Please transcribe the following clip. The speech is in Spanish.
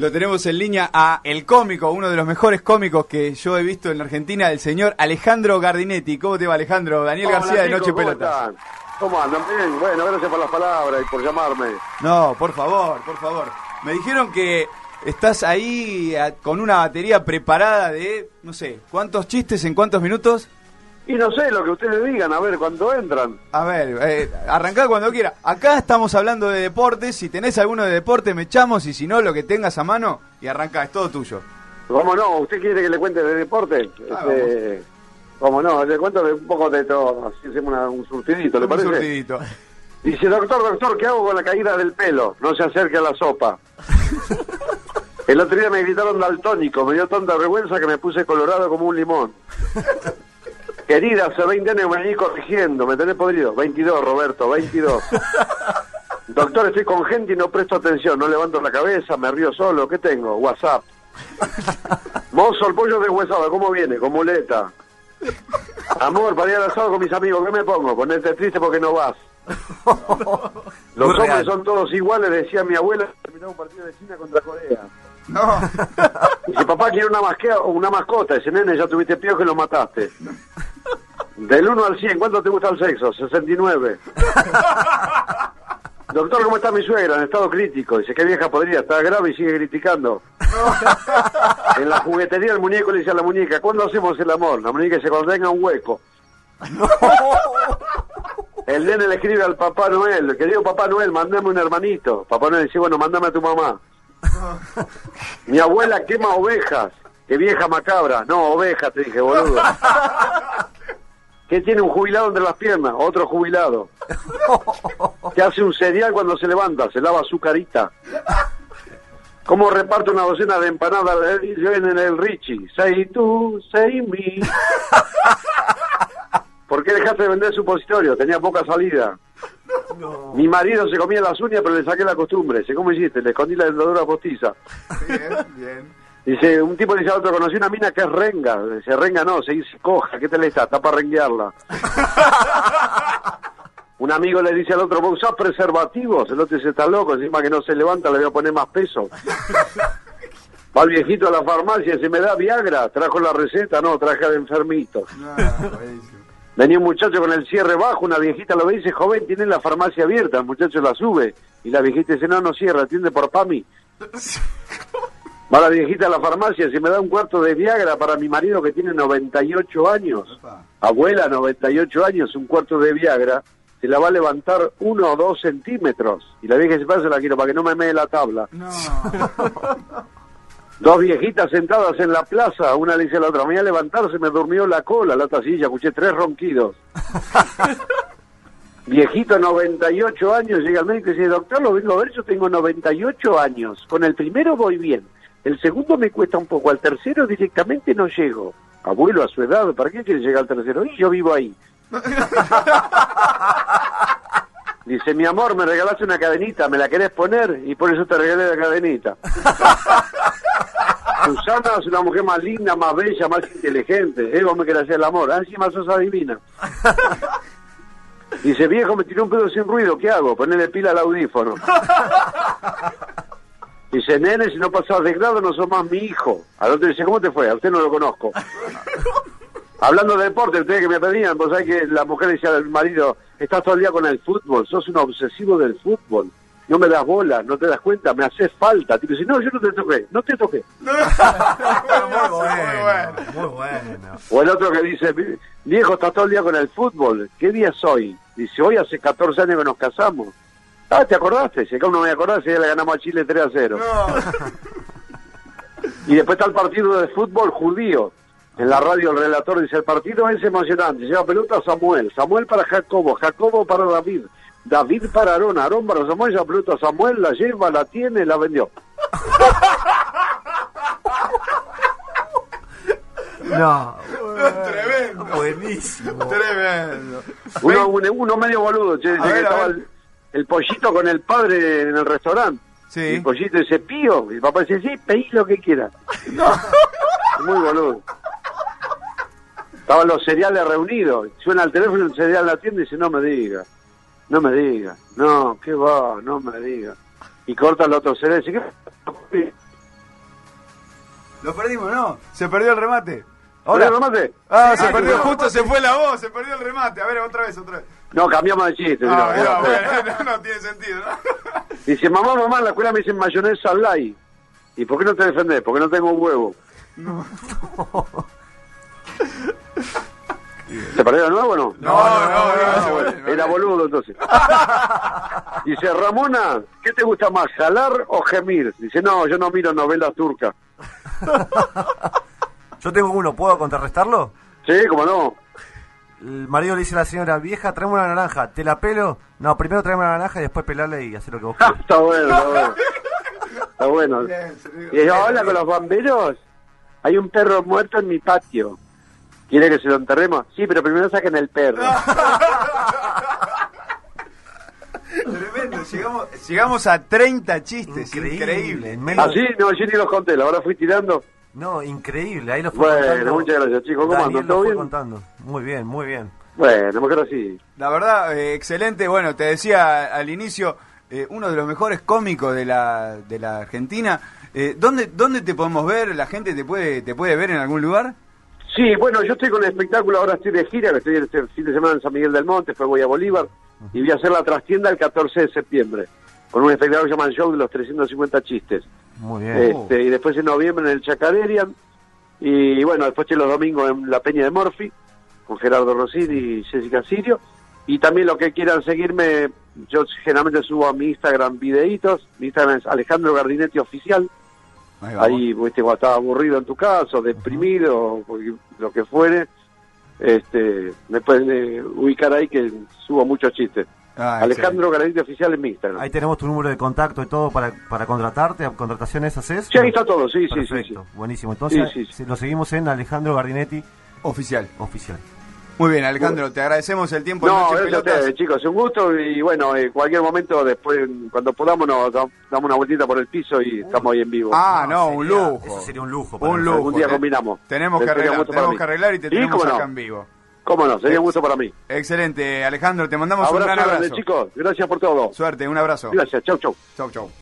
Lo tenemos en línea a el cómico, uno de los mejores cómicos que yo he visto en la Argentina, el señor Alejandro Gardinetti. ¿Cómo te va, Alejandro? Daniel Hola, García de Noche ¿cómo Pelota. ¿Cómo andan? Bien, bueno, gracias por las palabras y por llamarme. No, por favor, por favor. Me dijeron que estás ahí a- con una batería preparada de, no sé, ¿cuántos chistes en cuántos minutos? Y no sé lo que ustedes digan, a ver, cuando entran. A ver, eh, arrancá cuando quiera. Acá estamos hablando de deportes. Si tenés alguno de deporte, me echamos. Y si no, lo que tengas a mano y arrancá, es todo tuyo. ¿Cómo no? ¿Usted quiere que le cuente de deporte? Ah, Este, ¿Cómo no? Le cuento de un poco de todo. Así hacemos una- un surtidito, ¿le Un parece? surtidito. Dice, doctor, doctor, ¿qué hago con la caída del pelo? No se acerque a la sopa. El otro día me gritaron daltónico, me dio tanta vergüenza que me puse colorado como un limón. Querida, hace 20 años me vení corrigiendo, ¿me tenés podrido? 22, Roberto, 22. Doctor, estoy con gente y no presto atención, no levanto la cabeza, me río solo, ¿qué tengo? WhatsApp. Mozo, el pollo deshuesado, ¿cómo viene? Con muleta. Amor, para ir al asado con mis amigos, ¿qué me pongo? Ponerte triste porque no vas. Los Muy hombres real. son todos iguales, decía mi abuela, terminó un partido de China contra Corea. No. Dice, papá quiere una, masquea, una mascota. Dice, nene, ya tuviste piojo y lo mataste. Del 1 al 100, ¿cuánto te gusta el sexo? 69. Doctor, ¿cómo está mi suegra? En estado crítico. Dice, qué vieja podría, está grave y sigue criticando. En la juguetería el muñeco le dice a la muñeca, ¿cuándo hacemos el amor? La muñeca dice, cuando tenga un hueco. El nene le escribe al Papá Noel, querido Papá Noel, mandame un hermanito. Papá Noel dice, bueno, mandame a tu mamá. Mi abuela quema ovejas. Qué vieja macabra. No, ovejas, te dije, boludo. ¿Qué tiene un jubilado entre las piernas? Otro jubilado. ¿Qué hace un cereal cuando se levanta? Se lava su carita. ¿Cómo reparte una docena de empanadas yo en el Richie? Say tú, say me. ¿Por qué dejaste de vender supositorio? Tenía poca salida. Mi marido se comía las uñas, pero le saqué la costumbre. ¿cómo hiciste? Le escondí la dentadura postiza. Bien, bien. Dice, un tipo le dice al otro, conocí una mina que es renga. Dice, renga no, se dice coja, ¿qué te le está? Está para renguearla. un amigo le dice al otro, ¿vos usás preservativos? El otro dice, está loco, encima que no se levanta le voy a poner más peso. Va el viejito a la farmacia, se me da Viagra, trajo la receta, no, traje al enfermito. Buenísimo. Venía un muchacho con el cierre bajo, una viejita lo ve y dice, joven, tiene la farmacia abierta, el muchacho la sube. Y la viejita dice, no, no cierra, atiende por PAMI. Va la viejita a la farmacia, se me da un cuarto de Viagra para mi marido que tiene 98 años. Opa. Abuela, 98 años, un cuarto de Viagra, se la va a levantar uno o dos centímetros. Y la vieja se pasa, la quiero para que no me mee la tabla. No. Dos viejitas sentadas en la plaza, una le dice a la otra, me voy a levantarse, me durmió la cola, la otra silla, escuché tres ronquidos. Viejito, 98 años, llega al médico y dice, doctor, lo vengo a ver, yo tengo 98 años, con el primero voy bien, el segundo me cuesta un poco, al tercero directamente no llego. Abuelo, a su edad, ¿para qué quiere llegar al tercero? Y yo vivo ahí. Dice, mi amor, me regalaste una cadenita, ¿me la querés poner? Y por eso te regalé la cadenita. Susana es una mujer más linda, más bella, más inteligente. Eh, vos me querés hacer el amor. Ah, encima sos adivina. Dice, viejo, me tiró un pedo sin ruido, ¿qué hago? Ponele pila al audífono. Dice, nene, si no pasas de grado no sos más mi hijo. Al otro dice, ¿cómo te fue? A usted no lo conozco. Hablando de deporte, ustedes que me pedían, vos sabés que la mujer decía al marido, estás todo el día con el fútbol, sos un obsesivo del fútbol. No me das bola, no te das cuenta, me haces falta. Tipo, dice, no, yo no te toqué, no te toqué. Muy bueno, muy bueno. O el otro que dice, "Vi- viejo, estás todo el día con el fútbol. ¿Qué día es hoy? Dice, hoy hace 14 años que nos casamos. Ah, ¿te acordaste? Si acá uno me acordase, ya le ganamos a Chile 3 a 0. Y después está el partido de fútbol judío. En la radio el relator dice, el partido es emocionante. Lleva pelota Samuel. Samuel para Jacobo. Jacobo para David. David para Aarón. Aarón para Samuel. Lleva pelota Samuel. La lleva, la tiene, la vendió. No, Tremendo. buenísimo. Tremendo. Uno, uno, uno medio boludo. Che, A ver, que a estaba ver. el, el pollito con el padre en el restaurante. Sí. el pollito dice, pío. Y el papá dice, sí, pedí lo que quiera. Muy boludo. Estaban los cereales reunidos. Suena el teléfono, el cereal en la tienda y dice, no me diga. No me diga. No, ¿qué va? No me diga. Y corta el otro cereal y dice, ¿qué? Lo perdimos, ¿no? Se perdió el remate. ¿Ahora Ahora. remate? Ah, se Ah, perdió, no. justo se fue la voz, se perdió el remate. A ver, otra vez, otra vez. No, cambiamos de chiste. Ah, no, bueno, no, no tiene sentido, ¿no? Dice, mamá, mamá, en la escuela me dicen mayonesa light. ¿Y por qué no te defendés? Porque no tengo un huevo. ¿Se perdió de nuevo o no? No, no, no, no, no, no. Era boludo entonces. Dice, Ramona, ¿qué te gusta más, jalar o gemir? Dice, no, yo no miro novelas turcas. Yo tengo uno, ¿puedo contrarrestarlo? Sí, cómo no. El marido le dice a la señora, vieja, tráeme una naranja, ¿te la pelo? No, primero tráeme una naranja y después pelarla y hacer lo que vos quieras. está bueno, está bueno. Está bueno. Bien. Y ella habla con los bomberos. Hay un perro muerto en mi patio. ¿Quiere que se lo enterremos? Sí, pero primero saquen el perro. Tremendo, llegamos, llegamos a 30 chistes, increíble. En menos- Así, no, yo ni los conté, la verdad fui tirando. No, increíble, ahí lo fue Bueno, contando. muchas gracias, chicos. ¿Cómo andan? ¿Todo bien? contando. Muy bien, muy bien. Bueno, mejor así. La verdad, eh, excelente. Bueno, te decía al inicio, eh, uno de los mejores cómicos de la, de la Argentina. Eh, ¿dónde, ¿Dónde te podemos ver? ¿La gente te puede, te puede ver en algún lugar? Sí, bueno, yo estoy con el espectáculo, ahora estoy de gira, que estoy este fin de semana en San Miguel del Monte, después voy a Bolívar, y voy a hacer la trastienda el 14 de septiembre, con un espectáculo que se llama El Show de los 350 Chistes. Muy bien. Este, y después en noviembre en el Chacarerian, y bueno, después los domingos en la Peña de Morphy, con Gerardo Rossini y Jessica Sirio, y también lo que quieran seguirme, yo generalmente subo a mi Instagram videitos, mi Instagram es Alejandro Gardinetti Oficial, Ahí ahí cuando estás aburrido en tu caso deprimido porque- lo que fuere este me pueden eh, ubicar ahí que subo muchos chistes Ah, Alejandro Granite Oficial en mi Instagram Ahí tenemos tu número de contacto y todo para, para contratarte. ¿Contrataciones haces? sí ahí está todo sí sí sí, sí Perfecto, buenísimo. Entonces, Sí, sí, sí. si lo seguimos en Alejandro Gardinetti. Oficial. Oficial. Muy bien, Alejandro, te agradecemos el tiempo. no Noche gracias a Pelotas. ustedes chicos un gusto y bueno en cualquier momento después cuando podamos nos da- damos una vueltita por el piso y estamos ahí en vivo Ah, no, un sería- lujo. eso sería un lujo para Un lujo. Algún día combinamos. Tenemos que arreglar, tenemos que arreglar y te Sí, tenemos no. acá en vivo. Cómo no sería un gusto para mí Excelente, Alejandro, te mandamos un abrazo gran grande abrazo. chicos gracias por todo Suerte, un abrazo. gracias chau chau Chau, chau.